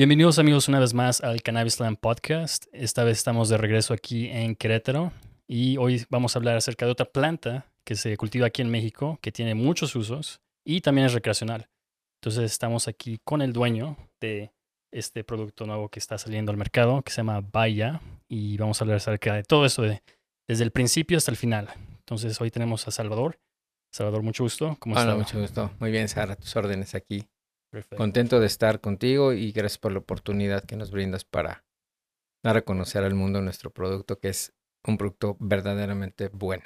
Bienvenidos amigos una vez más al Cannabis Land Podcast. Esta vez estamos de regreso aquí en Querétaro y hoy vamos a hablar acerca de otra planta que se cultiva aquí en México, que tiene muchos usos y también es recreacional. Entonces estamos aquí con el dueño de este producto nuevo que está saliendo al mercado, que se llama Baya, y vamos a hablar acerca de todo eso de, desde el principio hasta el final. Entonces hoy tenemos a Salvador. Salvador, mucho gusto. ¿Cómo Hola, mucho gusto. Muy bien, Sara, tus órdenes aquí. Contento de estar contigo y gracias por la oportunidad que nos brindas para dar a conocer al mundo nuestro producto, que es un producto verdaderamente bueno.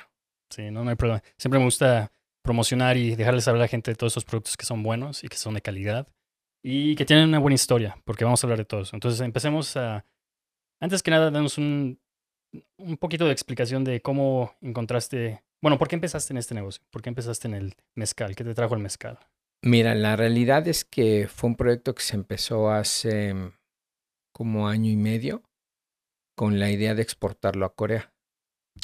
Sí, no, no hay problema. Siempre me gusta promocionar y dejarles saber a la gente de todos esos productos que son buenos y que son de calidad y que tienen una buena historia, porque vamos a hablar de todo eso. Entonces, empecemos a. Antes que nada, danos un, un poquito de explicación de cómo encontraste. Bueno, ¿por qué empezaste en este negocio? ¿Por qué empezaste en el mezcal? ¿Qué te trajo el mezcal? Mira, la realidad es que fue un proyecto que se empezó hace como año y medio con la idea de exportarlo a Corea.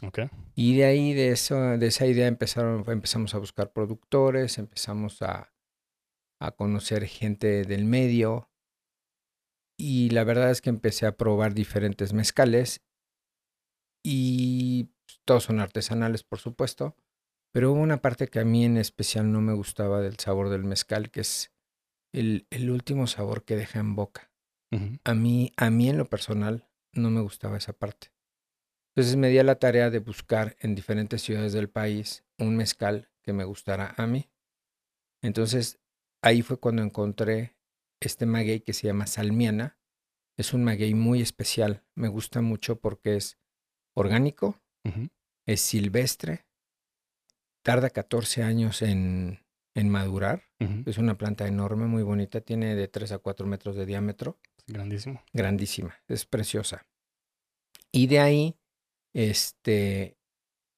Okay. Y de ahí, de, eso, de esa idea, empezaron, empezamos a buscar productores, empezamos a, a conocer gente del medio. Y la verdad es que empecé a probar diferentes mezcales. Y todos son artesanales, por supuesto. Pero hubo una parte que a mí en especial no me gustaba del sabor del mezcal, que es el, el último sabor que deja en boca. a, mí, a mí en lo personal no me gustaba esa parte. Entonces me di a la tarea de buscar en diferentes ciudades del país un mezcal que me gustara a mí. Entonces ahí fue cuando encontré este maguey que se llama salmiana. Es un maguey muy especial. Me gusta mucho porque es orgánico, es silvestre tarda 14 años en, en madurar. Es una planta enorme, muy bonita, tiene de 3 a 4 metros de diámetro. Grandísimo. Grandísima, es preciosa. Y de ahí, este,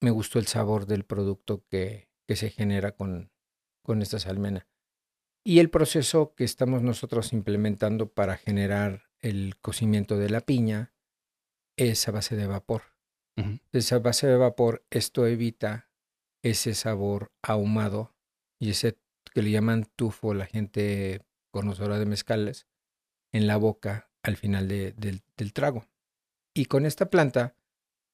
me gustó el sabor del producto que, que se genera con, con esta salmena. Y el proceso que estamos nosotros implementando para generar el cocimiento de la piña es a base de vapor. Esa base de vapor, esto evita ese sabor ahumado y ese que le llaman tufo la gente conocedora de mezcales en la boca al final del, del, trago. Y con esta planta,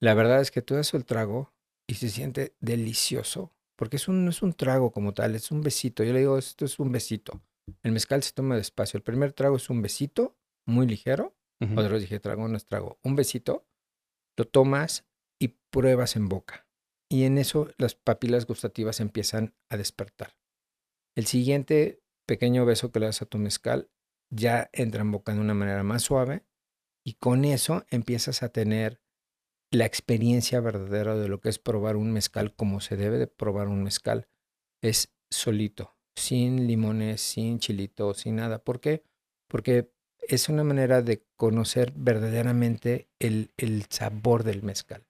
la verdad es que tú das el trago y se siente delicioso, porque es un, no es un trago como tal, es un besito. Yo le digo, esto es un besito. El mezcal se toma despacio. El primer trago es un besito muy ligero. Uh Otros dije, trago no es trago. Un besito, lo tomas y pruebas en boca y en eso las papilas gustativas empiezan a despertar. El siguiente pequeño beso que le das a tu mezcal ya entra en boca de una manera más suave y con eso empiezas a tener la experiencia verdadera de lo que es probar un mezcal como se debe de probar un mezcal. Es solito, sin limones, sin chilito, sin nada. ¿Por qué? Porque es una manera de conocer verdaderamente el, el sabor del mezcal.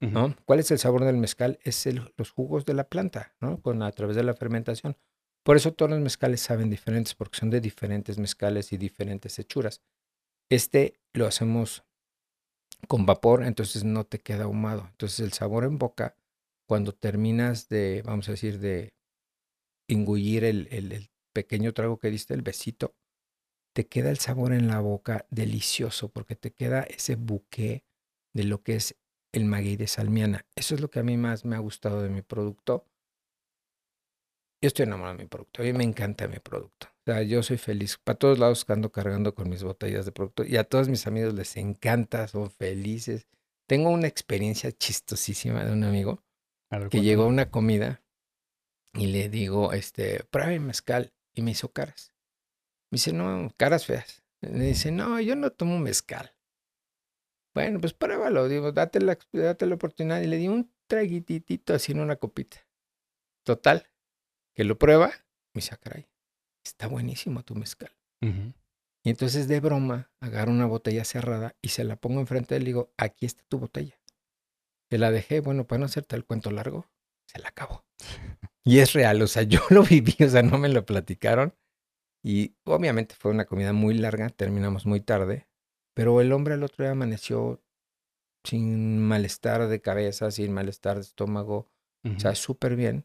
¿No? ¿Cuál es el sabor del mezcal? Es los jugos de la planta, ¿no? Con, a través de la fermentación. Por eso todos los mezcales saben diferentes, porque son de diferentes mezcales y diferentes hechuras. Este lo hacemos con vapor, entonces no te queda ahumado. Entonces el sabor en boca, cuando terminas de, vamos a decir, de engullir el, el, el pequeño trago que diste, el besito, te queda el sabor en la boca delicioso, porque te queda ese buque de lo que es el maguey de salmiana. Eso es lo que a mí más me ha gustado de mi producto. Yo estoy enamorado de mi producto. A mí me encanta mi producto. O sea, yo soy feliz. Para todos lados ando cargando con mis botellas de producto. Y a todos mis amigos les encanta, son felices. Tengo una experiencia chistosísima de un amigo que llegó a una comida y le digo, este, pruebe mezcal. Y me hizo caras. Me dice, no, caras feas. Le dice, no, yo no tomo mezcal. Bueno, pues pruébalo, digo, date la, date la oportunidad. Y le di un traguititito así en una copita. Total, que lo prueba, me dice, ah, caray, está buenísimo tu mezcal. Y entonces de broma, agarro una botella cerrada y se la pongo enfrente de él y digo, aquí está tu botella. Se la dejé, bueno, para no hacerte el cuento largo, se la acabó. Y es real, o sea, yo lo viví, o sea, no me lo platicaron. Y obviamente fue una comida muy larga, terminamos muy tarde, pero el hombre el otro día amaneció sin malestar de cabeza, sin malestar de estómago, o sea, súper bien,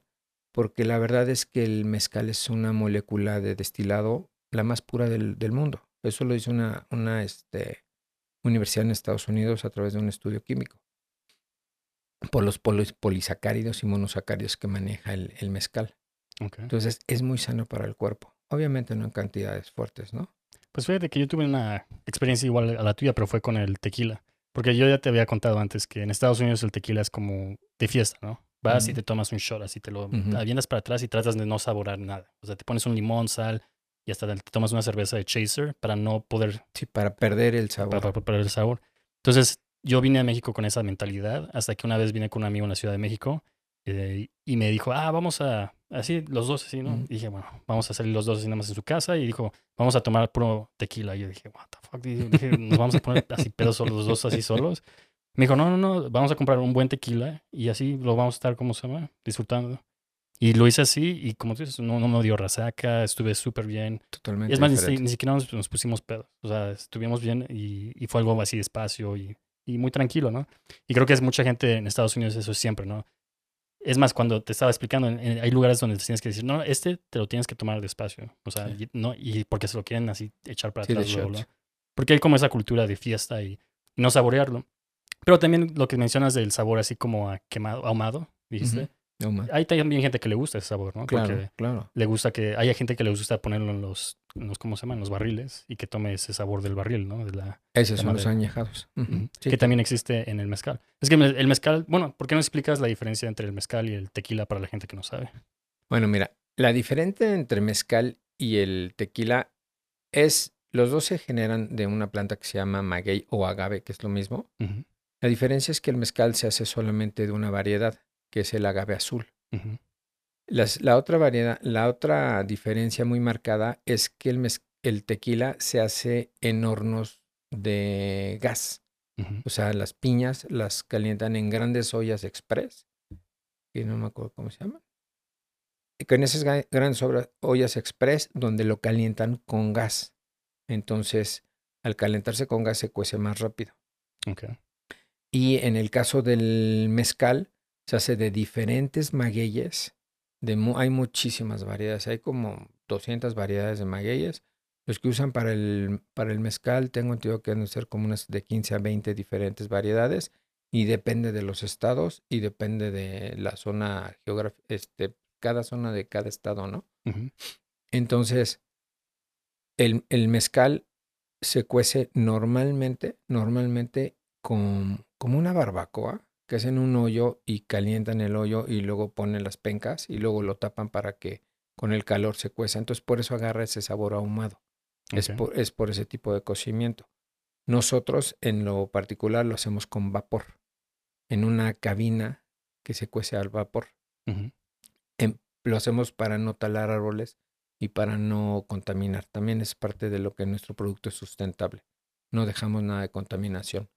porque la verdad es que el mezcal es una molécula de destilado la más pura del, del mundo. Eso lo hizo una, una este, universidad en Estados Unidos a través de un estudio químico. Por los polisacáridos y monosacáridos que maneja el, el mezcal. Entonces es muy sano para el cuerpo. Obviamente no en cantidades fuertes, ¿no? Pues fíjate que yo tuve una experiencia igual a la tuya, pero fue con el tequila. Porque yo ya te había contado antes que en Estados Unidos el tequila es como de fiesta, ¿no? Vas y te tomas un shot, así te lo avientas para atrás y tratas de no saborar nada. O sea, te pones un limón, sal y hasta te tomas una cerveza de chaser para no poder... Sí, para perder el sabor. Para, perder el sabor. Entonces, yo vine a México con esa mentalidad hasta que una vez vine con un amigo en la Ciudad de México eh, y me dijo, ah, vamos a, así, los dos así, ¿no? Y dije, bueno, vamos a salir los dos así nada más en su casa y dijo, vamos a tomar puro tequila. Y yo dije, what the fuck, dije, nos vamos a poner así pedos los dos así solos. Me dijo, no, no, no, vamos a comprar un buen tequila y así lo vamos a estar, como se llama? Disfrutando. Y lo hice así y como tú dices, no, no me dio rasaca, estuve súper bien. Totalmente. Es más, ni, siquiera nos, pusimos pedos. O sea, estuvimos bien y, y fue algo así despacio y, y, muy tranquilo, ¿no? Y creo que es mucha gente en Estados Unidos eso es siempre, ¿no? Es más, cuando te estaba explicando, hay lugares donde tienes que decir, no, este te lo tienes que tomar despacio. O sea, y, no, y porque se lo quieren así echar para atrás. Porque hay como esa cultura de fiesta y no saborearlo. Pero también lo que mencionas del sabor así como a quemado, ahumado, dijiste. Hay también gente que le gusta ese sabor, ¿no? Claro, claro. Le gusta que, hay gente que le gusta ponerlo en los, los, ¿cómo se llaman? Los barriles y que tome ese sabor del barril, ¿no? De la, Esos son los añejados. Que también existe en el mezcal. Es que el mezcal, bueno, ¿por qué no explicas la diferencia entre el mezcal y el tequila para la gente que no sabe? Bueno, mira, la diferencia entre mezcal y el tequila es, los dos se generan de una planta que se llama maguey o agave, que es lo mismo. La diferencia es que el mezcal se hace solamente de una variedad, que es el agave azul. La otra variedad, la otra diferencia muy marcada es que el, el tequila se hace en hornos de gas. O sea, las piñas las calientan en grandes ollas express, que no me acuerdo cómo se llaman. Y con esas grandes ollas express donde lo calientan con gas. Entonces, al calentarse con gas se cuece más rápido. Okay. Y en el caso del mezcal, se hace de diferentes magueyes. De hay muchísimas variedades, hay como 200 variedades de magueyes. Los que usan para el, para el mezcal, tengo entendido que deben ser como unas de 15 a 20 diferentes variedades y depende de los estados y depende de la zona geográfica, este, cada zona de cada estado, ¿no? Entonces, el, el mezcal se cuece normalmente, normalmente con como una barbacoa, que hacen un hoyo y calientan el hoyo y luego ponen las pencas y luego lo tapan para que con el calor se cueza. Entonces por eso agarra ese sabor ahumado. Es, por, es por ese tipo de cocimiento. Nosotros en lo particular lo hacemos con vapor, en una cabina que se cuece al vapor. Em, lo hacemos para no talar árboles y para no contaminar. También es parte de lo que nuestro producto es sustentable. No dejamos nada de contaminación.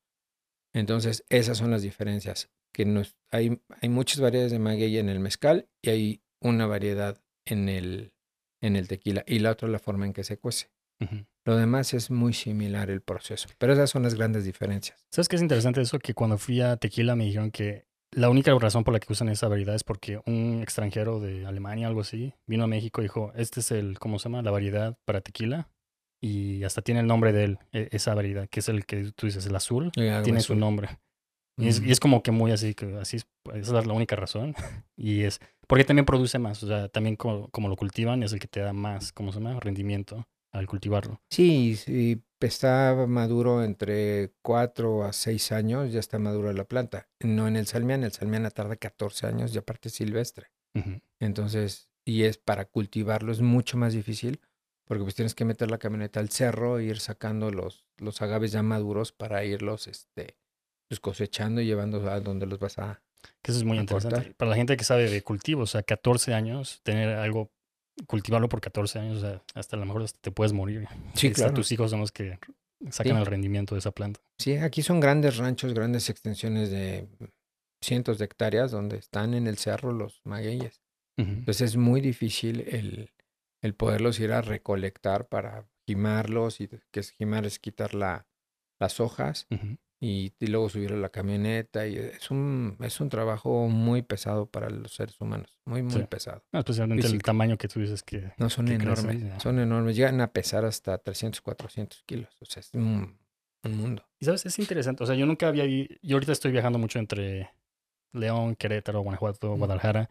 Entonces, esas son las diferencias. Que hay, hay muchas variedades de maguey en el mezcal y hay una variedad en el, en el tequila. Y la otra la forma en que se cuece. Lo demás es muy similar el proceso. Pero esas son las grandes diferencias. ¿Sabes qué es interesante eso? Que cuando fui a tequila me dijeron que la única razón por la que usan esa variedad es porque un extranjero de Alemania, algo así, vino a México y dijo, este es el, ¿cómo se llama? La variedad para tequila y hasta tiene el nombre de él, e, esa variedad, que es el que tú dices, el azul, tiene su nombre. Y, es, y, es, como que muy así, que así es, esa es la única razón. y es, porque también produce más, o sea, también como, como lo cultivan es el que te da más, ¿cómo se llama? Rendimiento al cultivarlo. Sí, sí, está maduro entre 4 a 6 años, ya está madura la planta. No en el salmián, el salmián tarda 14 años y aparte silvestre. Entonces, y es para cultivarlo es mucho más difícil porque pues tienes que meter la camioneta al cerro e ir sacando los, los agaves ya maduros para irlos este, pues, cosechando y llevando a donde los vas a. Que eso es muy interesante. Para la gente que sabe de cultivo, o sea, 14 años, tener algo, cultivarlo por 14 años, o sea, hasta a lo mejor te puedes morir. Sí, claro. tus hijos son los que sacan el rendimiento de esa planta. Sí, aquí son grandes ranchos, grandes extensiones de cientos de hectáreas donde están en el cerro los magueyes. Entonces es muy difícil el, el poderlos ir a recolectar para gimarlos y que es gimar es quitar la, las hojas y, y luego subir a la camioneta. Y es un, es un trabajo muy pesado para los seres humanos, muy, muy Sí. pesado. No, especialmente el tamaño que tú dices que... No, son que enormes, son enormes. Llegan a pesar hasta 300, 400 kilos. O sea, es un, un mundo. Y sabes, es interesante. O sea, yo nunca había... Yo ahorita estoy viajando mucho entre León, Querétaro, Guanajuato. Guadalajara.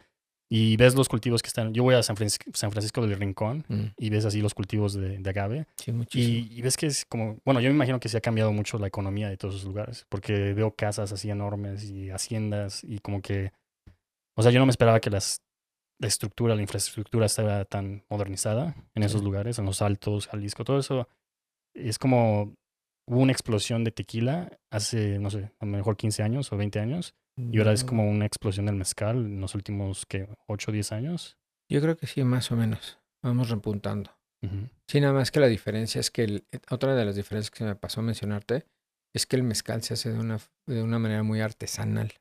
Y ves los cultivos que están... Yo voy a San Francisco, San Francisco del Rincón Mm, y ves así los cultivos de, de agave. Sí, muchísimo. Y, y ves que es como... Bueno, yo me imagino que se ha cambiado mucho la economía de todos esos lugares. Porque veo casas así enormes y haciendas y como que... O sea, yo no me esperaba que las, la estructura, la infraestructura estaba tan modernizada en esos Sí. lugares, en los altos, Jalisco, todo eso. Es como hubo una explosión de tequila hace, no sé, a lo mejor 15 años o 20 años. Y ahora es No, como una explosión del mezcal en los últimos, que 8 o 10 años. Yo creo que sí, más o menos. Vamos repuntando. Ujú, Sí, nada más que la diferencia es que el- eh, otra de las diferencias que se me pasó a mencionarte es que el mezcal se hace de una, de una manera muy artesanal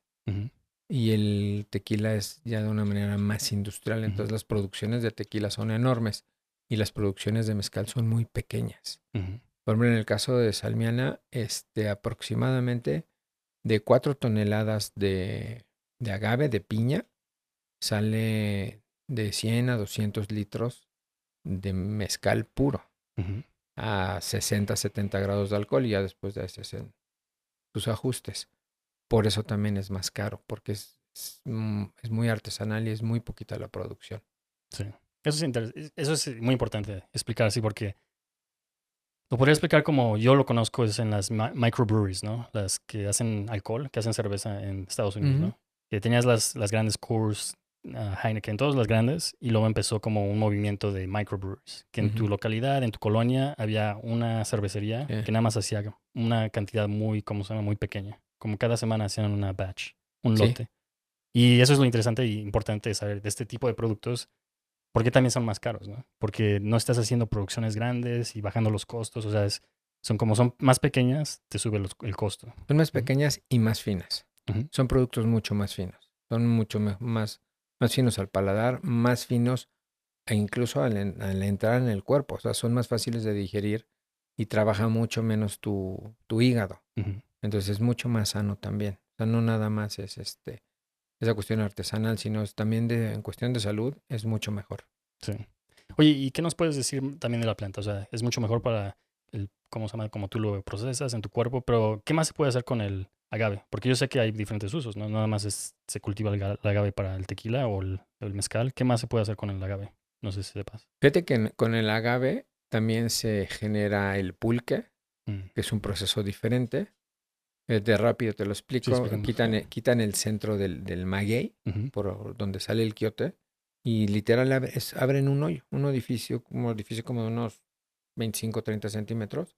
y el tequila es ya de una manera más industrial. Entonces las producciones de tequila son enormes y las producciones de mezcal son muy pequeñas. Por ejemplo, en el caso de Salmiana, este, aproximadamente de 4 toneladas de, de agave, de piña, sale de 100 a 200 litros de mezcal puro a 60, 70 grados de alcohol y ya después de ese hacen sus ajustes. Por eso también es más caro, porque es, es, mm, es muy artesanal y es muy poquita la producción. Sí. Eso es- eso es muy importante explicar así porque lo podría explicar como yo lo conozco es en las mi- microbreweries, ¿no? Las que hacen alcohol, que hacen cerveza en Estados Unidos. ¿no? Que tenías las, las grandes Coors, ah, Heineken, todas las grandes y luego empezó como un movimiento de microbreweries, que en tu localidad, en tu colonia había una cervecería que nada más hacía una cantidad muy, ¿cómo se llama? Muy pequeña. Como cada semana hacían una batch, un Sí. lote. Y eso es lo interesante y importante de saber de este tipo de productos porque también son más caros, ¿no? Porque no estás haciendo producciones grandes y bajando los costos, o sea, es- son como son más pequeñas, te sube los- el costo. Son más pequeñas y más finas. Son productos mucho más finos. Son mucho más, más finos al paladar, más finos e incluso al, en- al entrar en el cuerpo. O sea, son más fáciles de digerir y trabaja mucho menos tu, tu hígado. Entonces es mucho más sano también. O sea, no nada más es este esa cuestión artesanal, sino también de, en cuestión de salud es mucho mejor. Sí. Oye, ¿y qué nos puedes decir también de la planta? O sea, es mucho mejor para el, ¿cómo se llama? Como tú lo procesas en tu cuerpo, pero ¿qué más se puede hacer con el agave? Porque yo sé que hay diferentes usos, ¿no? Nada más es, se cultiva el, ga- el agave para el tequila o el, el mezcal. ¿Qué más se puede hacer con el agave? No sé si sepas. Fíjate que con el agave también se genera el pulque, Mm, que es un proceso diferente. Eh, De rápido te lo explico. quitan, el- quitan el centro del, del maguey, por donde sale el quiote, y literal es- abren un hoyo, un edificio, un edificio como de unos 25, 30 centímetros.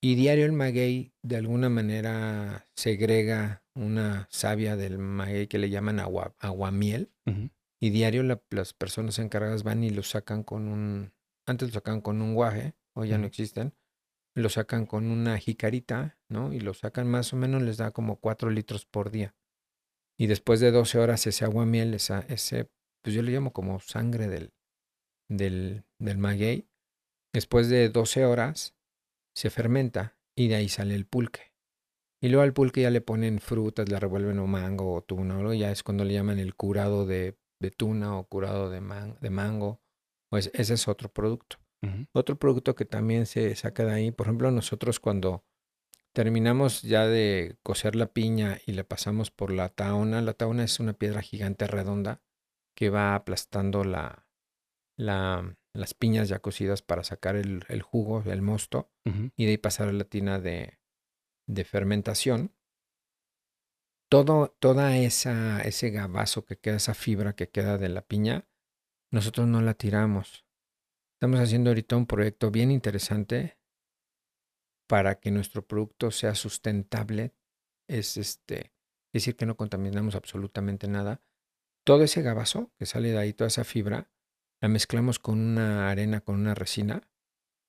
Y diario el maguey de alguna manera segrega una savia del maguey que le llaman agua, aguamiel. ujú, Y diario la- las personas encargadas van y lo sacan con un, antes lo sacaban con un guaje, hoy ya no existen, lo sacan con una jicarita, ¿no? Y lo sacan más o menos, les da como 4 litros por día. Y después de 12 horas ese aguamiel, esa, ese, pues yo le llamo como sangre del, del, del maguey, después de 12 horas se fermenta y de ahí sale el pulque. Y luego al pulque ya le ponen frutas, le revuelven o mango o tuna o ya es cuando le llaman el curado de, de tuna o curado de, man- de mango. Pues ese es otro producto. Otro producto que también se saca de ahí, por ejemplo, nosotros cuando terminamos ya de cocer la piña y le pasamos por la taona, la taona es una piedra gigante redonda que va aplastando la, la, las piñas ya cocidas para sacar el, el jugo, el mosto, y de ahí pasar a la tina de, de fermentación. Todo, toda esa, ese gabazo que queda, esa fibra que queda de la piña, nosotros no la tiramos. Estamos haciendo ahorita un proyecto bien interesante para que nuestro producto sea sustentable. Es este, es decir, que no contaminamos absolutamente nada. Todo ese gabazo que sale de ahí, toda esa fibra, la mezclamos con una arena, con una resina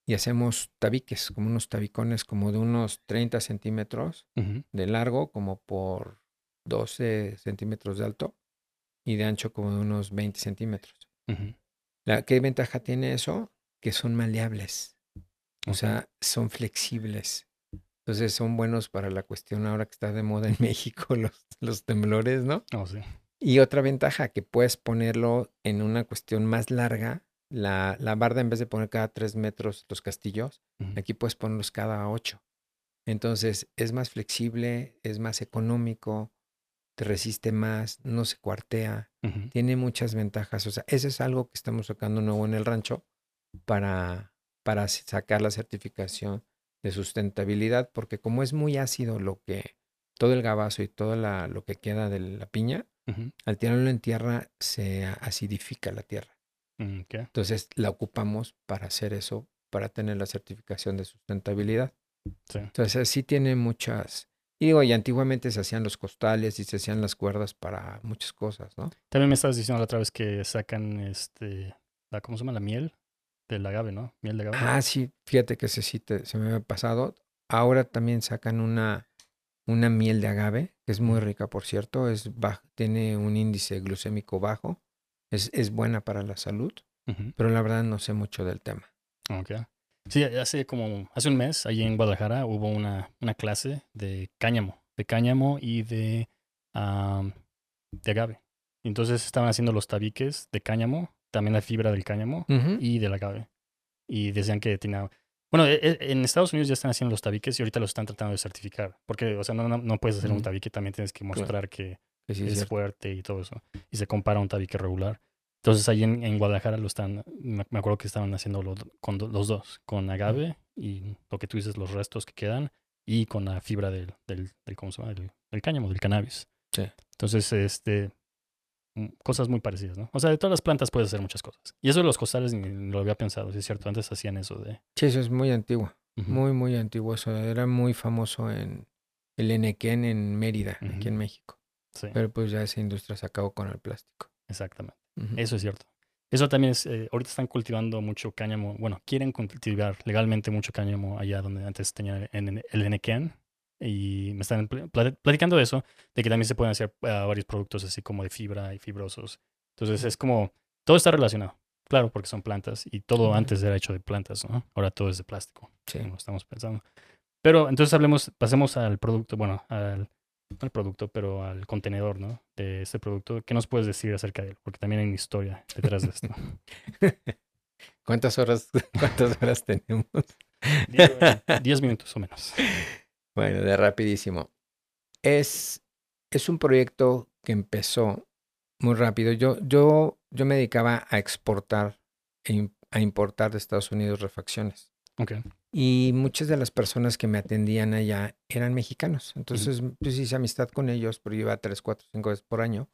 y hacemos tabiques, como unos tabicones como de unos 30 centímetros de largo, como por 12 centímetros de alto y de ancho como de unos 20 centímetros. La, ¿Qué ventaja tiene eso? Que son maleables. O sea, son flexibles. Entonces son buenos para la cuestión ahora que está de moda en México los, los temblores, ¿no? Oh, sí. Y otra ventaja, que puedes ponerlo en una cuestión más larga. La, la barda, en vez de poner cada tres metros los castillos, aquí puedes ponerlos cada ocho. Entonces es más flexible, es más económico, te resiste más, no se cuartea, tiene muchas ventajas. O sea, eso es algo que estamos sacando nuevo en el rancho para, para sacar la certificación de sustentabilidad, porque como es muy ácido lo que, todo el gabazo y todo la, lo que queda de la piña, al tirarlo en tierra se acidifica la tierra. Mm. Entonces la ocupamos para hacer eso, para tener la certificación de sustentabilidad. Sí. Entonces sí tiene muchas... Y digo, y antiguamente se hacían los costales y se hacían las cuerdas para muchas cosas, ¿no? También me estabas diciendo la otra vez que sacan este, la, ¿cómo se llama? La miel del agave, ¿no? Miel de agave. Ah, sí, fíjate que ese sí te- se me había pasado. Ahora también sacan una, una miel de agave, que es muy rica, por cierto, es baj- tiene un índice glucémico bajo, es, es buena para la salud, pero la verdad no sé mucho del tema. Ok. Sí, hace como, hace un mes, allí en Guadalajara, hubo una, una clase de cáñamo, de cáñamo y de, am, de agave. Entonces estaban haciendo los tabiques de cáñamo, también la fibra del cáñamo Ujú. y del agave. Y decían que tenía... Bueno, e- e- en Estados Unidos ya están haciendo los tabiques y ahorita los están tratando de certificar. Porque, o sea, no, no, no puedes hacer un tabique, también tienes que Claro. mostrar que Que sí, es es fuerte y todo eso. Y se compara a un tabique regular. Entonces ahí en, en Guadalajara lo están, me me acuerdo que estaban haciendo lo- con do- los dos, con agave y lo que tú dices, los restos que quedan y con la fibra del, del, del ¿cómo se llama? Del, del cáñamo, del cannabis. Sí. Entonces, este, mm, cosas muy parecidas, ¿no? O sea, de todas las plantas puedes hacer muchas cosas. Y eso de los costales ni lo había pensado, sí es cierto, antes hacían eso de... Sí, eso es muy antiguo, muy, muy antiguo. Eso era muy famoso en el Enequén en Mérida, aquí en México. Sí, Pero pues ya esa industria se acabó con el plástico. exactamente. Eso es cierto. Eso también es, eh, ahorita están cultivando mucho cáñamo, bueno, quieren cultivar legalmente mucho cáñamo allá donde antes tenían en, el Enequén. Y me están pl- plat- platicando de eso, de que también se pueden hacer ah, varios productos así como de fibra y fibrosos. Entonces es como, todo está relacionado. Claro, porque son plantas y todo antes era hecho de plantas, ¿no? Ahora todo es de plástico, Sí. como estamos pensando. Pero entonces hablemos, pasemos al producto, bueno, al, al producto, pero al contenedor, ¿no? De este producto. ¿Qué nos puedes decir acerca de él? Porque también hay una historia detrás de esto. ¿Cuántas horas, cuántas horas tenemos? Diez, diez minutos o menos. Bueno, de rapidísimo. Es, es un proyecto que empezó muy rápido. Yo, yo, yo me dedicaba a exportar, e a importar de Estados Unidos refacciones. Ok. Y muchas de las personas que me atendían allá eran mexicanos. Entonces, pues hice amistad con ellos, pero iba tres, cuatro, cinco veces por año.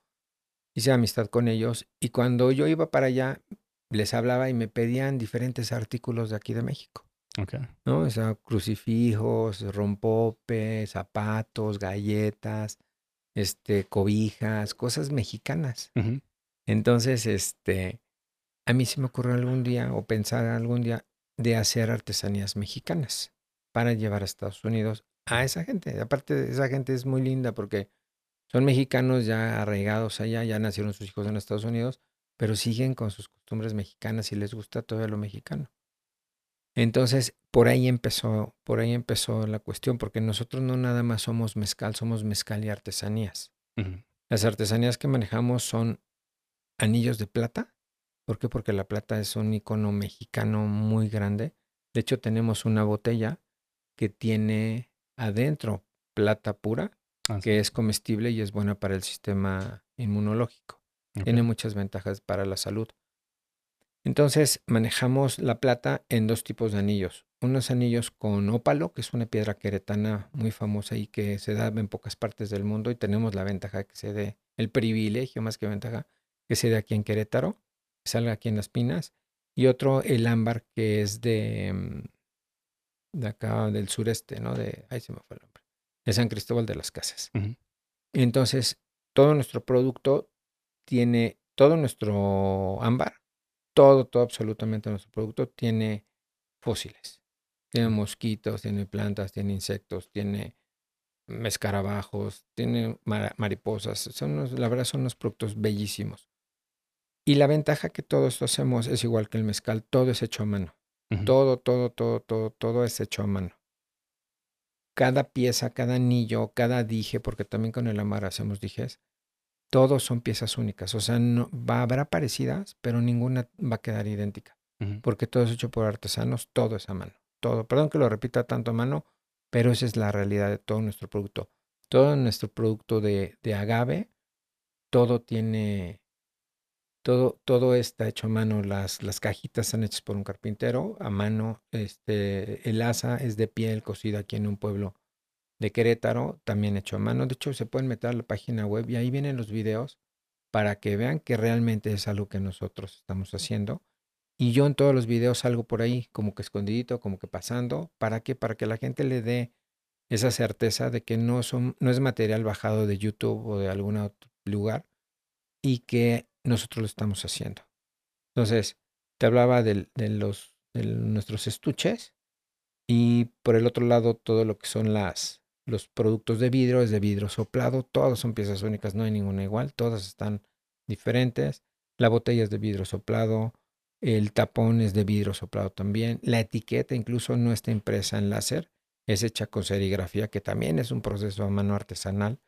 Hice amistad con ellos. Y cuando yo iba para allá, les hablaba y me pedían diferentes artículos de aquí de México. Ok. ¿no? O sea, crucifijos, rompopes, zapatos, galletas, este, cobijas, cosas mexicanas. Entonces, este, a mí se me ocurrió algún día o pensar algún día de hacer artesanías mexicanas para llevar a Estados Unidos a esa gente. Aparte, esa gente es muy linda porque son mexicanos ya arraigados allá, ya nacieron sus hijos en Estados Unidos, pero siguen con sus costumbres mexicanas y les gusta todavía lo mexicano. Entonces, por ahí empezó, por ahí empezó la cuestión, porque nosotros no nada más somos mezcal, somos mezcal y artesanías. Las artesanías que manejamos son anillos de plata. ¿Por qué? Porque la plata es un icono mexicano muy grande. De hecho, tenemos una botella que tiene adentro plata pura, Ah, sí. que es comestible y es buena para el sistema inmunológico. Tiene muchas ventajas para la salud. Entonces manejamos la plata en dos tipos de anillos. Unos anillos con ópalo, que es una piedra queretana muy famosa y que se da en pocas partes del mundo y tenemos la ventaja que se dé, el privilegio más que ventaja, que se dé aquí en Querétaro, que salga aquí en Las Pinas. Y otro, el ámbar, que es de, mm, de acá del sureste, ¿no? De, ahí se me fue el nombre, de San Cristóbal de las Casas. Entonces, todo nuestro producto tiene, todo nuestro ámbar, todo, todo, absolutamente nuestro producto tiene fósiles. Tiene mosquitos, tiene plantas, tiene insectos, tiene escarabajos, tiene mariposas. Son unos- la verdad son unos productos bellísimos. Y la ventaja que todo esto hacemos es igual que el mezcal, todo es hecho a mano. Todo, todo, todo, todo, todo es hecho a mano. cada pieza, cada anillo, cada dije, porque también con el amar hacemos dijes, todos son piezas únicas. O sea, no, va, habrá parecidas, pero ninguna va a quedar idéntica. Porque todo es hecho por artesanos, todo es a mano. Todo. Perdón que lo repita tanto a mano, pero esa es la realidad de todo nuestro producto. Todo nuestro producto de, de agave, todo tiene todo, todo está hecho a mano. Las, las cajitas están hechas por un carpintero a mano. Este, el asa es de piel cocida aquí en un pueblo de Querétaro, también hecho a mano. De hecho, se pueden meter a la página web y ahí vienen los videos para que vean que realmente es algo que nosotros estamos haciendo. Y yo en todos los videos salgo por ahí, como que escondidito, como que pasando. ¿Para qué? Para que la gente le dé esa certeza de que no, son, no es material bajado de YouTube o de algún otro lugar y que nosotros lo estamos haciendo. Entonces, te hablaba de, los, de nuestros estuches y por el otro lado todo lo que son las, los productos de vidrio es de vidrio soplado, todas son piezas únicas, no hay ninguna igual, todas están diferentes. La botella es de vidrio soplado, el tapón es de vidrio soplado también, la etiqueta incluso no está impresa en láser, es hecha con serigrafía, que también es un proceso a mano artesanal.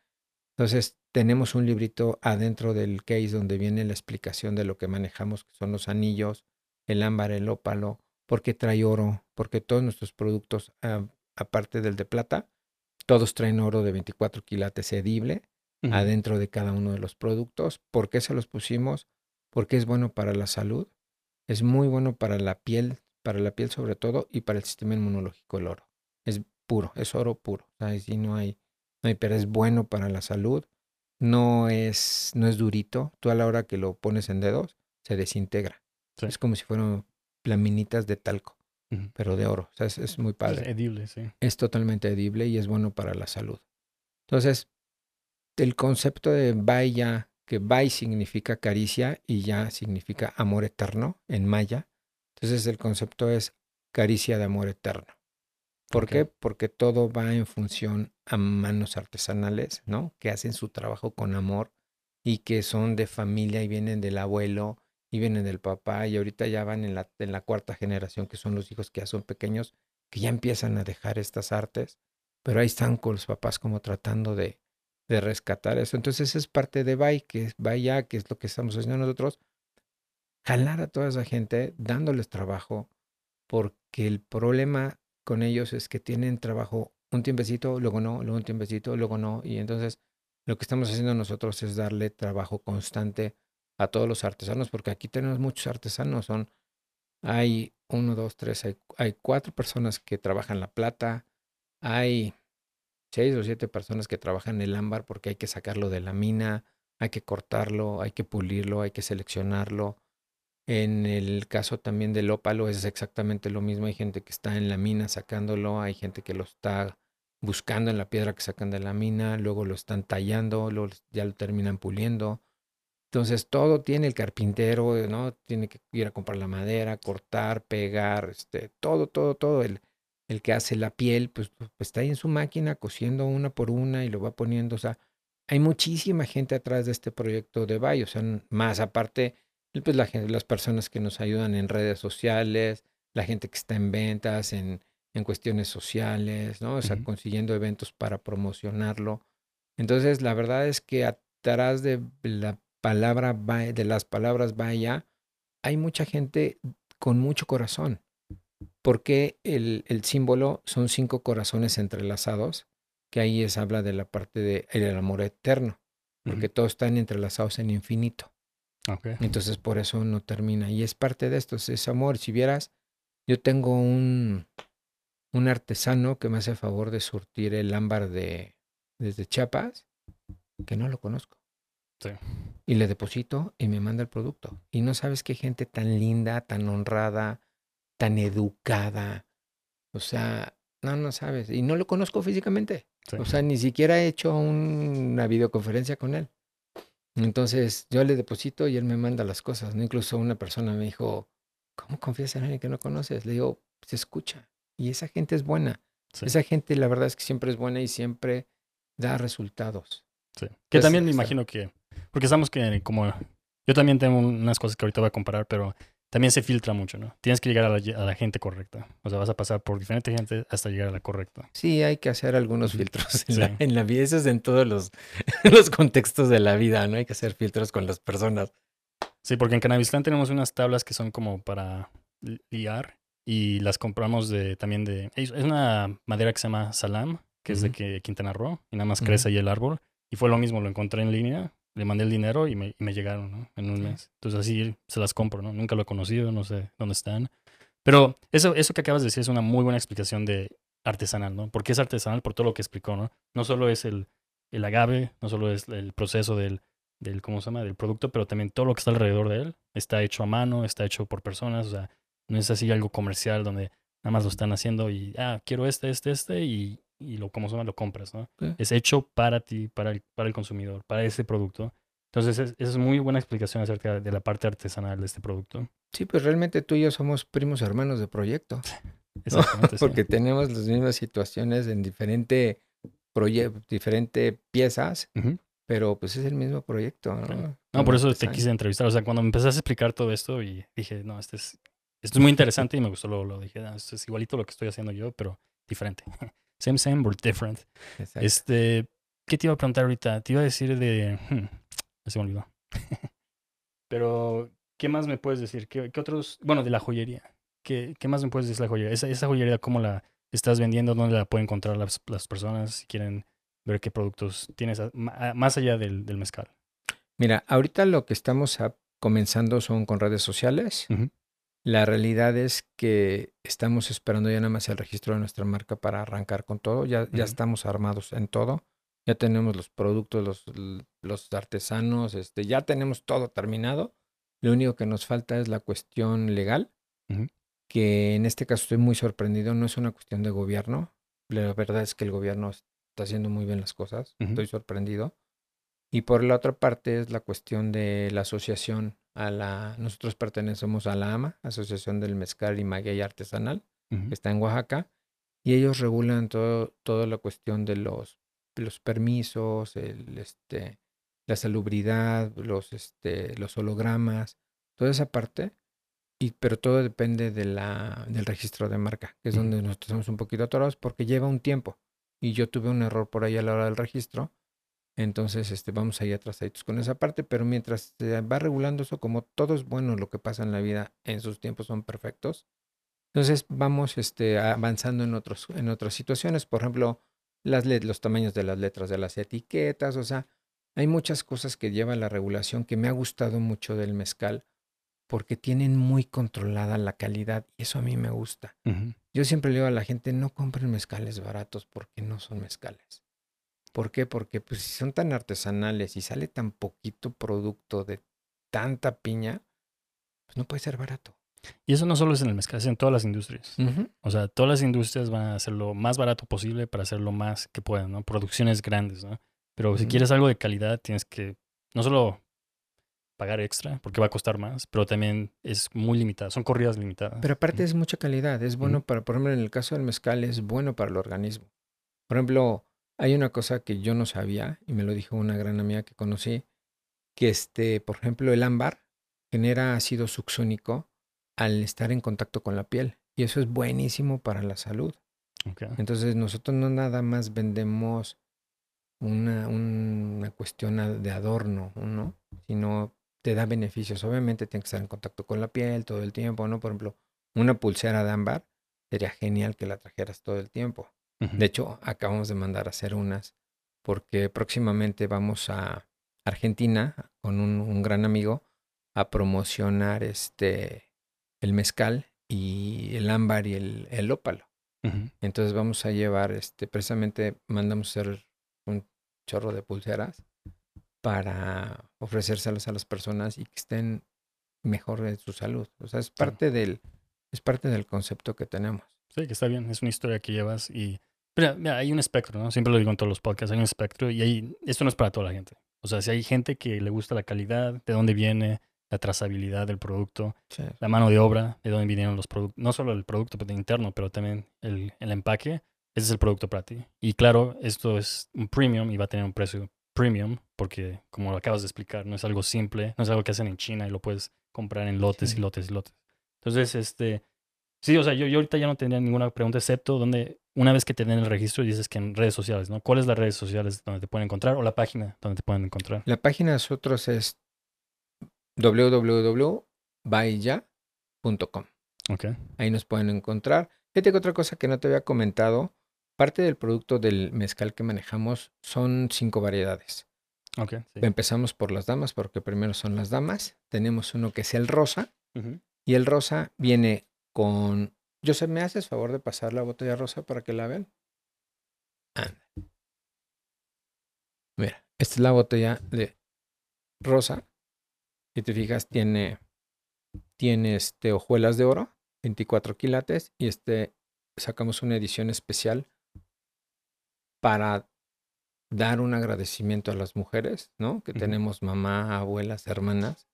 Entonces, tenemos un librito adentro del case donde viene la explicación de lo que manejamos, que son los anillos, el ámbar, el ópalo, porque trae oro, porque todos nuestros productos, ah, aparte del de plata, todos traen oro de 24 quilates edible adentro de cada uno de los productos. ¿Por qué se los pusimos? Porque es bueno para la salud, es muy bueno para la piel, para la piel sobre todo, y para el sistema inmunológico el oro. Es puro, es oro puro. O hay, no hay, pero es bueno para la salud no es, no es durito. Tú a la hora que lo pones en dedos, se desintegra. Es como si fueran laminitas de talco, pero de oro. O sea, es, muy padre. Es edible, sí. Es totalmente edible y es bueno para la salud. Entonces, el concepto de Baya, que Bai significa caricia y ya significa amor eterno en maya. Entonces, el concepto es caricia de amor eterno. ¿Por qué? Porque todo va en función a manos artesanales, ¿no? Que hacen su trabajo con amor y que son de familia y vienen del abuelo y vienen del papá y ahorita ya van en la, en la cuarta generación, que son los hijos que ya son pequeños, que ya empiezan a dejar estas artes, pero ahí están con los papás como tratando de, de rescatar eso. Entonces es parte de Bay, que es Vaya, que es lo que estamos haciendo nosotros, jalar a toda esa gente, dándoles trabajo, porque el problema con ellos es que tienen trabajo un tiempecito, luego no, luego un tiempecito, luego no. Y entonces lo que estamos haciendo nosotros es darle trabajo constante a todos los artesanos, porque aquí tenemos muchos artesanos. Son, hay uno, dos, tres, hay, hay cuatro personas que trabajan la plata, hay seis o siete personas que trabajan el ámbar porque hay que sacarlo de la mina, hay que cortarlo, hay que pulirlo, hay que seleccionarlo, en el caso también del ópalo es exactamente lo mismo. Hay gente que está en la mina sacándolo, hay gente que lo está buscando en la piedra que sacan de la mina, luego lo están tallando, luego ya lo terminan puliendo. Entonces todo tiene el carpintero, ¿no? Tiene que ir a comprar la madera, cortar, pegar, este, todo, todo, todo. El, el que hace la piel, pues, pues, está ahí en su máquina cosiendo una por una y lo va poniendo. O sea, hay muchísima gente atrás de este proyecto de Bay, o más aparte pues la las personas que nos ayudan en redes sociales, la gente que está en ventas, en, en cuestiones sociales, ¿no? O sea, consiguiendo eventos para promocionarlo. Entonces, la verdad es que atrás de la palabra, de las palabras vaya, hay mucha gente con mucho corazón. Porque el, el símbolo son cinco corazones entrelazados, que ahí es habla de la parte del el amor eterno, porque todos están entrelazados en infinito. Entonces por eso no termina. Y es parte de esto, es amor. Si vieras, yo tengo un, un artesano que me hace favor de surtir el ámbar de desde Chiapas, que no lo conozco. Sí. Y le deposito y me manda el producto. Y no sabes qué gente tan linda, tan honrada, tan educada. O sea, no, no sabes. Y no lo conozco físicamente. O sea, ni siquiera he hecho una videoconferencia con él. Entonces yo le deposito y él me manda las cosas. ¿no? Incluso una persona me dijo, ¿cómo confías en alguien que no conoces? Le digo, se escucha. Y esa gente es buena. Esa gente la verdad es que siempre es buena y siempre da resultados. Sí. Que también me imagino que, porque sabemos que como, yo también tengo unas cosas que ahorita voy a comparar, pero también se filtra mucho, ¿no? Tienes que llegar a la, a la gente correcta. O sea, vas a pasar por diferente gente hasta llegar a la correcta. Sí, hay que hacer algunos filtros en, Sí. la, en la vida. Eso es en todos los, los contextos de la vida, ¿no? Hay que hacer filtros con las personas. Sí, porque en Cannabisland tenemos unas tablas que son como para li- liar y las compramos de también de... Es una madera que se llama Salam, que es de Quintana Roo, y nada más crece ahí el árbol. Y fue lo mismo, lo encontré en línea, le mandé el dinero y me, y me llegaron, ¿no? En un mes. Entonces así se las compro, ¿no? Nunca lo he conocido, no sé dónde están. Pero eso, eso que acabas de decir es una muy buena explicación de artesanal, ¿no? ¿Por qué es artesanal? Por todo lo que explicó, ¿no? No solo es el, el agave, no solo es el proceso del, del, ¿cómo se llama? Del producto, pero también todo lo que está alrededor de él. Está hecho a mano, está hecho por personas, o sea, no es así algo comercial donde nada más lo están haciendo y, ah, quiero este, este, este y, y lo, ¿cómo se llama? Lo compras, ¿no? Es hecho para ti, para el, para el consumidor, para ese producto. Entonces, es- esa es muy buena explicación acerca de la parte artesanal de este producto. Sí, pues realmente tú y yo somos primos hermanos de proyecto. Exactamente. sí. Porque tenemos las mismas situaciones en diferente proyecto, diferente piezas, Ujú. pero pues es el mismo proyecto, ¿no? Claro. No, por eso te quise entrevistar. O sea, cuando me empezaste a explicar todo esto y dije, no, este es, esto es muy interesante y me gustó luego. Lo dije, "Ah, esto es igualito lo que estoy haciendo yo, pero diferente. Same, same, but different. Exacto. Este, ¿qué te iba a preguntar ahorita? Te iba a decir de... hmm, se me olvidó. pero, ¿qué más me puedes decir? ¿Qué, qué otros... Bueno, de la joyería. ¿Qué, ¿Qué más me puedes decir de la joyería? Esa, esa joyería, ¿cómo la estás vendiendo? ¿Dónde la pueden encontrar las, las personas si quieren ver qué productos tienes a- más allá del, del mezcal? Mira, ahorita lo que estamos a- comenzando son con redes sociales. Ujú. La realidad es que estamos esperando ya nada más el registro de nuestra marca para arrancar con todo. Ya, ya estamos armados en todo. Ya tenemos los productos, los, los artesanos, este, ya tenemos todo terminado. Lo único que nos falta es la cuestión legal, que en este caso estoy muy sorprendido. No es una cuestión de gobierno. La verdad es que el gobierno está haciendo muy bien las cosas. Estoy sorprendido. Y por la otra parte es la cuestión de la asociación a la nosotros pertenecemos a la AMA, Asociación del Mezcal y Maguey Artesanal, Ujú. que está en Oaxaca, y ellos regulan todo toda la cuestión de los los permisos, el este la salubridad, los este los hologramas, toda esa parte. Y, pero todo depende de la, del registro de marca, que es Ujú. donde nosotros estamos un poquito atorados porque lleva un tiempo. Y yo tuve un error por ahí a la hora del registro. Entonces, este, vamos ahí atrasaditos con esa parte, pero mientras se va regulando eso, como todo es bueno, lo que pasa en la vida en sus tiempos son perfectos. Entonces, vamos este, avanzando en, otros, en otras situaciones. Por ejemplo, las los tamaños de las letras de las etiquetas. O sea, hay muchas cosas que lleva la regulación que me ha gustado mucho del mezcal porque tienen muy controlada la calidad y eso a mí me gusta. Yo siempre le digo a la gente, no compren mezcales baratos porque no son mezcales. ¿Por qué? Porque pues, si son tan artesanales y sale tan poquito producto de tanta piña, pues no puede ser barato. Y eso no solo es en el mezcal, es en todas las industrias. O sea, todas las industrias van a hacer lo más barato posible para hacer lo más que puedan, ¿no? Producciones grandes, ¿no? Pero si quieres algo de calidad, tienes que no solo pagar extra, porque va a costar más, pero también es muy limitada. Son corridas limitadas. Pero aparte es mucha calidad, es bueno para, por ejemplo, en el caso del mezcal es bueno para el organismo. Por ejemplo, hay una cosa que yo no sabía y me lo dijo una gran amiga que conocí, que este, por ejemplo, el ámbar genera ácido succínico al estar en contacto con la piel y eso es buenísimo para la salud. Entonces nosotros no nada más vendemos una, una cuestión de adorno, ¿no? Sino te da beneficios. Obviamente tienes que estar en contacto con la piel todo el tiempo, ¿no? Por ejemplo, una pulsera de ámbar sería genial que la trajeras todo el tiempo. De hecho, acabamos de mandar a hacer unas porque próximamente vamos a Argentina con un, un gran amigo a promocionar este el mezcal y el ámbar y el, el ópalo. Entonces vamos a llevar, este, precisamente mandamos hacer un chorro de pulseras para ofrecérselas a las personas y que estén mejor en su salud. O sea, es parte del, es parte del concepto que tenemos. Sí, que está bien. Es una historia que llevas y... Mira, mira, hay un espectro, ¿no? Siempre lo digo en todos los podcasts. Hay un espectro y hay... esto no es para toda la gente. O sea, si hay gente que le gusta la calidad, de dónde viene, la trazabilidad del producto, Sí. la mano de obra, de dónde vinieron los productos, no solo el producto interno, pero también el, el empaque, ese es el producto para ti. Y claro, esto es un premium y va a tener un precio premium, porque como lo acabas de explicar, no es algo simple, no es algo que hacen en China y lo puedes comprar en lotes Sí. y lotes y lotes. Entonces, este, sí, o sea, yo, yo ahorita ya no tendría ninguna pregunta, excepto donde, una vez que te den el registro, dices que en redes sociales, ¿no? ¿Cuáles las redes sociales donde te pueden encontrar o la página donde te pueden encontrar? La página de nosotros es www.baya.com. Ok. Ahí nos pueden encontrar. Fíjate que otra cosa que no te había comentado, parte del producto del mezcal que manejamos son cinco variedades. Ok. Sí. Empezamos por las damas, porque primero son las damas. Tenemos uno que es el rosa, y el rosa viene con... Joseph, ¿me haces favor de pasar la botella rosa para que la vean? Anda. Mira, esta es la botella de rosa. Si te fijas, tiene, tiene este, hojuelas de oro, 24 quilates, y este sacamos una edición especial para dar un agradecimiento a las mujeres, ¿no? Que tenemos mamá, abuelas, hermanas,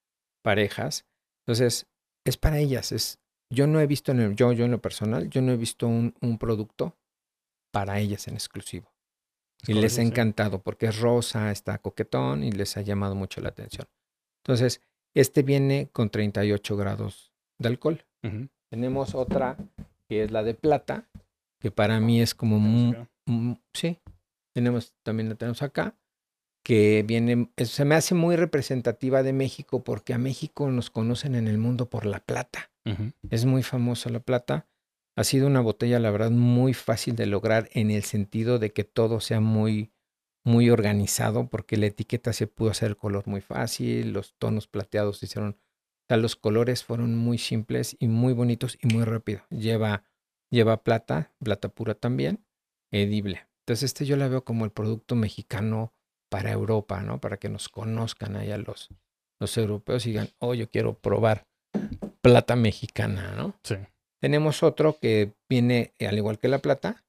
parejas. Entonces, es para ellas. Es, yo no he visto en el, yo, yo en lo personal, yo no he visto un, un producto para ellas en exclusivo. Es Y les ha encantado porque es rosa, está coquetón y les ha llamado mucho la atención. Entonces, este viene con 38 grados de alcohol. Tenemos otra que es la de plata, que para mí es como Tenemos mu- acá. Mm, sí, tenemos, también la tenemos acá, que viene, se me hace muy representativa de México porque a México nos conocen en el mundo por la plata. Es muy famosa la plata. Ha sido una botella, la verdad, muy fácil de lograr en el sentido de que todo sea muy, muy organizado, porque la etiqueta se pudo hacer color muy fácil, los tonos plateados hicieron, o sea, los colores fueron muy simples y muy bonitos y muy rápido. Lleva, lleva plata, plata pura también, edible. Entonces, este yo la veo como el producto mexicano para Europa, ¿no? Para que nos conozcan allá los, los europeos y digan, oh, yo quiero probar plata mexicana, ¿no? Sí. Tenemos otro que viene, eh, al igual que la plata,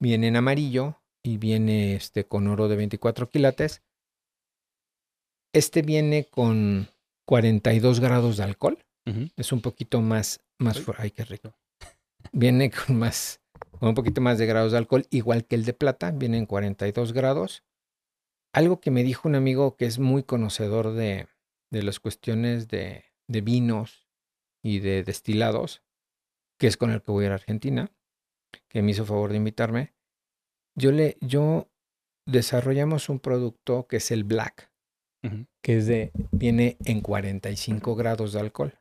viene en amarillo y viene este con oro de 24 quilates. Este viene con 42 grados de alcohol. Es un poquito más, más fu- Ay, qué rico. Viene con más, con un poquito más de grados de alcohol, igual que el de plata, viene en 42 grados. Algo que me dijo un amigo que es muy conocedor de, de las cuestiones de, de vinos y de destilados, que es con el que voy a ir a Argentina, que me hizo favor de invitarme. Yo le, yo desarrollamos un producto que es el Black, que es de, viene en 45 grados de alcohol.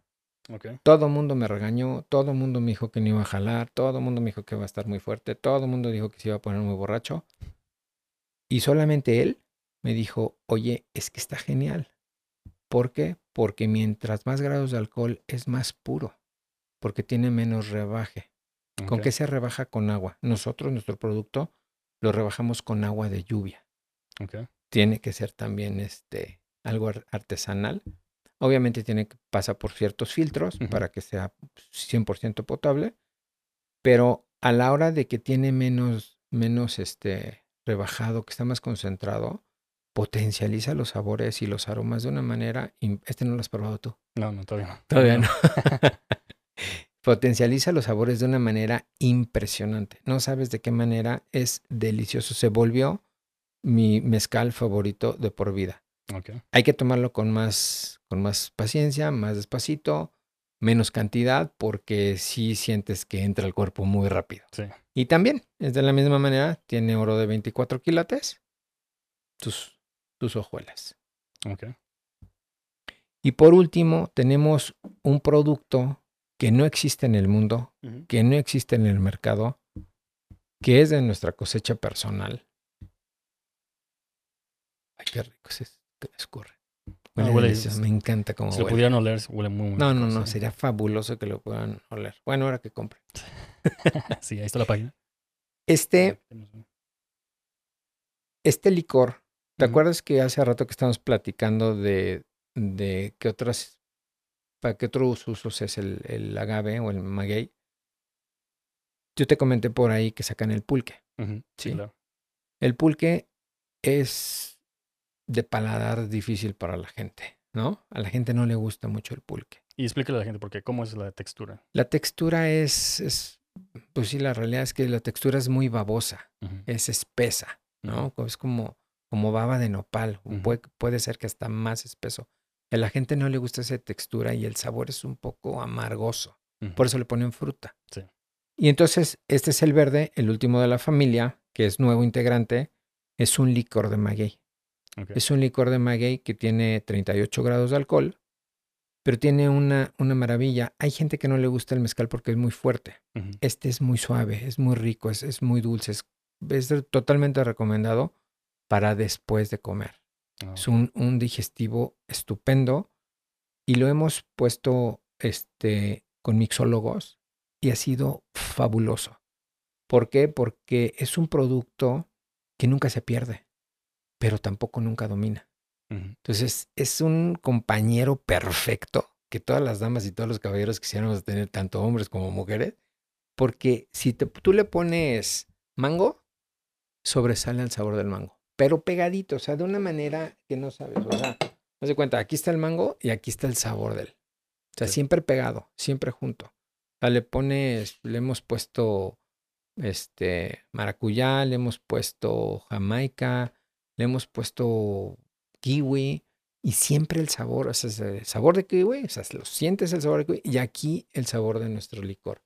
Ok. Todo el mundo me regañó, todo el mundo me dijo que no iba a jalar, todo el mundo me dijo que iba a estar muy fuerte, todo el mundo dijo que se iba a poner muy borracho. Y solamente él me dijo, oye, es que está genial. ¿Por qué? Porque mientras más grados de alcohol es más puro, porque tiene menos rebaje. ¿Con qué se rebaja? Con agua. Nosotros, nuestro producto, lo rebajamos con agua de lluvia. Ok. Tiene que ser también este, algo ar- artesanal. Obviamente tiene que pasar por ciertos filtros para que sea 100% potable, pero a la hora de que tiene menos, menos este, rebajado, que está más concentrado, potencializa los sabores y los aromas de una manera... Este no lo has probado tú. No, no, todavía no. Todavía no. Potencializa los sabores de una manera impresionante. No sabes de qué manera es delicioso. Se volvió mi mezcal favorito de por vida. Ok. Hay que tomarlo con más, con más paciencia, más despacito, menos cantidad, porque sí sientes que entra al cuerpo muy rápido. Sí. Y también, es de la misma manera, tiene oro de 24 quilates, tus, tus hojuelas. Ok. Y por último, tenemos un producto que no existe en el mundo, que no existe en el mercado, que es de nuestra cosecha personal. Ay, qué rico es me escurre. Huele Ah, huele- delicioso, me encanta cómo Si lo pudieran oler, huele muy, muy No, no, rico, no, sí. sería fabuloso que lo puedan oler. Bueno, ahora que compre. sí, ahí está la página. Este, este licor, ¿te acuerdas que hace rato que estábamos platicando de, de qué otras, para qué otros usos es el, el agave o el maguey? Yo te comenté por ahí que sacan el pulque. Sí. Sí, claro. El pulque es de paladar difícil para la gente, ¿no? A la gente no le gusta mucho el pulque. Y explícale a la gente porque cómo es la textura. La textura es, es, pues sí, la realidad es que la textura es muy babosa, es espesa, ¿no? Es como, como baba de nopal, puede, puede ser que está más espeso. A la gente no le gusta esa textura y el sabor es un poco amargoso. Por eso le ponen fruta. Sí. Y entonces, este es el verde, el último de la familia, que es nuevo integrante. Es un licor de maguey. Es un licor de maguey que tiene 38 grados de alcohol, pero tiene una, una maravilla. Hay gente que no le gusta el mezcal porque es muy fuerte. Ujú. Este es muy suave, es muy rico, es, es muy dulce. Es, es totalmente recomendado para después de comer. Ah, Es un, un digestivo estupendo y lo hemos puesto este, con mixólogos y ha sido fabuloso. ¿Por qué? Porque es un producto que nunca se pierde, pero tampoco nunca domina. Entonces es un compañero perfecto que todas las damas y todos los caballeros quisiéramos tener, tanto hombres como mujeres, porque si te- tú le pones mango, sobresale el sabor del mango, pero pegadito, o sea, de una manera que no sabes, o sea, no se cuenta, aquí está el mango y aquí está el sabor del. O sea, Sí. siempre pegado, siempre junto. O sea, le pones, le hemos puesto este maracuyá, le hemos puesto jamaica, le hemos puesto kiwi y siempre el sabor, o sea, el sabor de kiwi, o sea, lo sientes el sabor de kiwi y aquí el sabor de nuestro licor.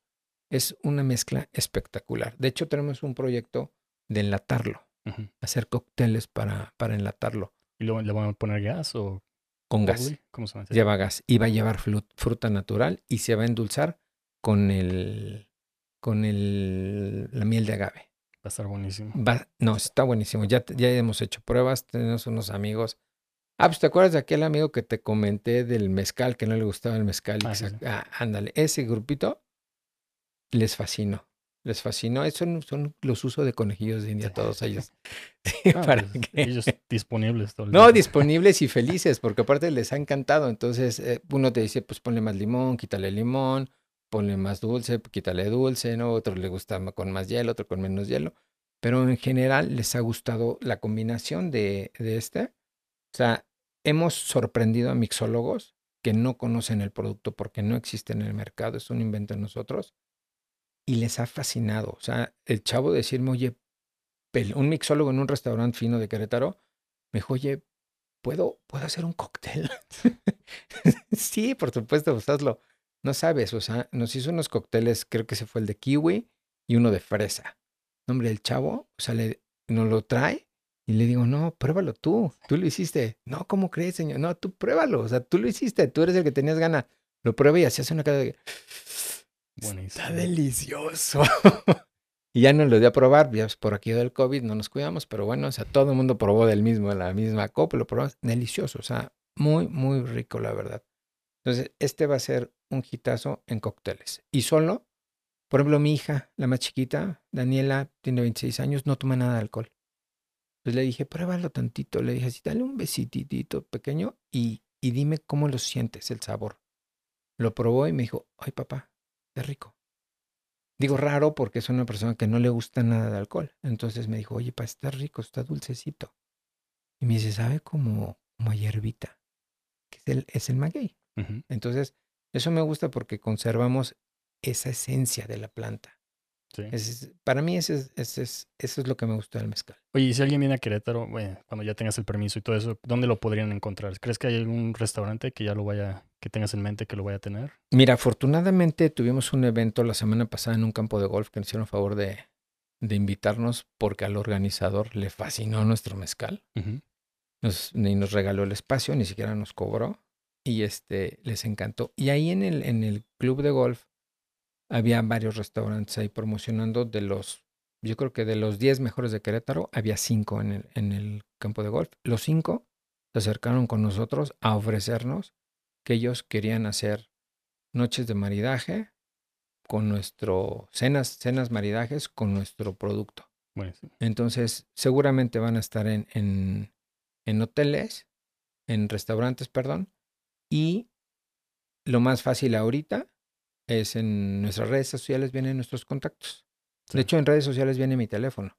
Es una mezcla espectacular. De hecho, tenemos un proyecto de enlatarlo, Hacer cócteles para, para enlatarlo ¿Y luego le van a poner gas o con gas. ¿Cómo se? Lleva gas y va a llevar fruta natural y se va a endulzar con el con el, la miel de agave. Va a estar buenísimo. Va- no, está buenísimo. Ya, ya hemos hecho pruebas, tenemos unos amigos. Ah, pues te acuerdas de aquel amigo que te comenté del mezcal, que no le gustaba el mezcal. y Ah, sí. ah, ándale, ese grupito les fascinó. Les fascinó. Esos son, son los usos de conejillos de India, todos ellos. Sí, Ah, para pues, que- Ellos disponibles todo el no, disponibles y felices, porque aparte les ha encantado. Entonces, eh, uno te dice, pues ponle más limón, quítale limón, ponle más dulce, quítale dulce, ¿no? Otro le gusta con más hielo, otro con menos hielo. Pero en general les ha gustado la combinación de, de este. O sea, hemos sorprendido a mixólogos que no conocen el producto porque no existe en el mercado, es un invento de nosotros. Y les ha fascinado. O sea, el chavo decirme, oye, un mixólogo en un restaurante fino de Querétaro, me dijo, oye, ¿puedo, ¿puedo hacer un cóctel? sí, por supuesto, pues hazlo. No sabes, o sea, nos hizo unos cócteles, creo que ese fue el de kiwi y uno de fresa. No, Hombre, el chavo, o sea, le, nos lo trae y le digo, no, pruébalo tú, tú lo hiciste. No, ¿cómo crees, señor? No, tú pruébalo, o sea, tú lo hiciste, tú eres el que tenías ganas. Lo prueba y así hace una cara de... Buenísimo. Está delicioso. y ya nos lo dio a probar, ya por aquí del COVID no nos cuidamos, pero bueno, o sea, todo el mundo probó del mismo, de la misma copa, lo probamos, delicioso, o sea, muy, muy rico, la verdad. Entonces, este va a ser un hitazo en cócteles. Y solo, por ejemplo, mi hija, la más chiquita, Daniela, tiene 26 años, no toma nada de alcohol. Entonces le dije, pruébalo tantito, le dije así, dale un besitito pequeño y, y dime cómo lo sientes, el sabor. Lo probó y me dijo, ay papá, es rico. Digo raro porque es una persona que no le gusta nada de alcohol. Entonces me dijo, oye, pa, está rico, está dulcecito. Y me dice, sabe como, como a hierbita, que es el, es el maguey. Entonces, eso me gusta porque conservamos esa esencia de la planta. Sí. Ese es- para mí ese es, ese es- eso es lo que me gusta del mezcal. Oye, y si alguien viene a Querétaro, bueno, cuando ya tengas el permiso y todo eso, ¿dónde lo podrían encontrar? ¿Crees que hay algún restaurante que ya lo vaya, que tengas en mente que lo vaya a tener? Mira, afortunadamente tuvimos un evento la semana pasada en un campo de golf que nos hicieron favor de, de invitarnos porque al organizador le fascinó nuestro mezcal. Nos, ni nos regaló el espacio, ni siquiera nos cobró. Y este les encantó. Y ahí en el, en el club de golf había varios restaurantes ahí promocionando de los, yo creo que de los 10 mejores de Querétaro, había 5 en el, en el campo de golf. Los 5 se acercaron con nosotros a ofrecernos que ellos querían hacer noches de maridaje con nuestro, cenas, cenas maridajes con nuestro producto. Buenísimo. Entonces, seguramente van a estar en, en, en hoteles, en restaurantes, perdón. Y lo más fácil ahorita es en nuestras redes sociales vienen nuestros contactos. Sí. De hecho, en redes sociales viene mi teléfono,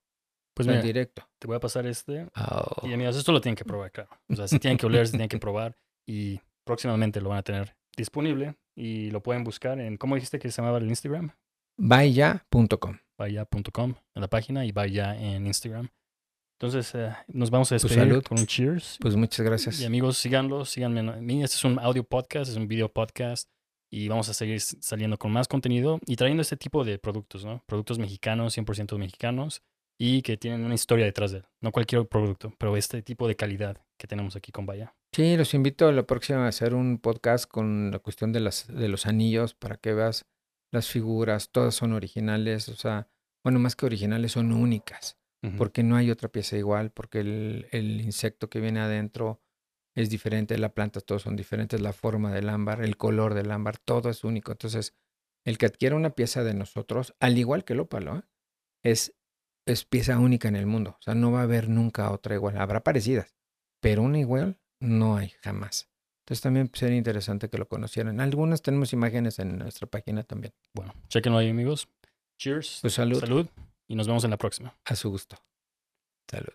Pues en directo. te voy a pasar este. Oh. Y amigos, esto lo tienen que probar, claro. O sea, se tienen que oler, se tienen que probar. Y próximamente lo van a tener disponible. Y lo pueden buscar en, ¿cómo dijiste que se llamaba el Instagram? Vaya.com. Vaya.com en la página y vaya en Instagram. Entonces, eh, nos vamos a Pues, despedir con un cheers. Pues muchas gracias. Y amigos, síganlo, síganme en mí. Este es un audio podcast, es un video podcast. Y vamos a seguir saliendo con más contenido y trayendo este tipo de productos, ¿no? Productos mexicanos, 100% mexicanos y que tienen una historia detrás de él. No cualquier producto, pero este tipo de calidad que tenemos aquí con Vaya. Sí, los invito a la próxima a hacer un podcast con la cuestión de, las, de los anillos para que veas las figuras, todas son originales, o sea, bueno, más que originales, son únicas, porque no hay otra pieza igual, porque el, el insecto que viene adentro es diferente, la planta, todos son diferentes, la forma del ámbar, el color del ámbar, todo es único. Entonces, el que adquiera una pieza de nosotros, al igual que el ópalo, ¿eh? es, es pieza única en el mundo, o sea, no va a haber nunca otra igual, habrá parecidas, pero una igual no hay jamás. Entonces también sería interesante que lo conocieran. Algunas tenemos imágenes en nuestra página también. Bueno, chequenlo ahí, amigos. Cheers. Pues salud, Salud. Y nos vemos en la próxima. a su gusto. Salud.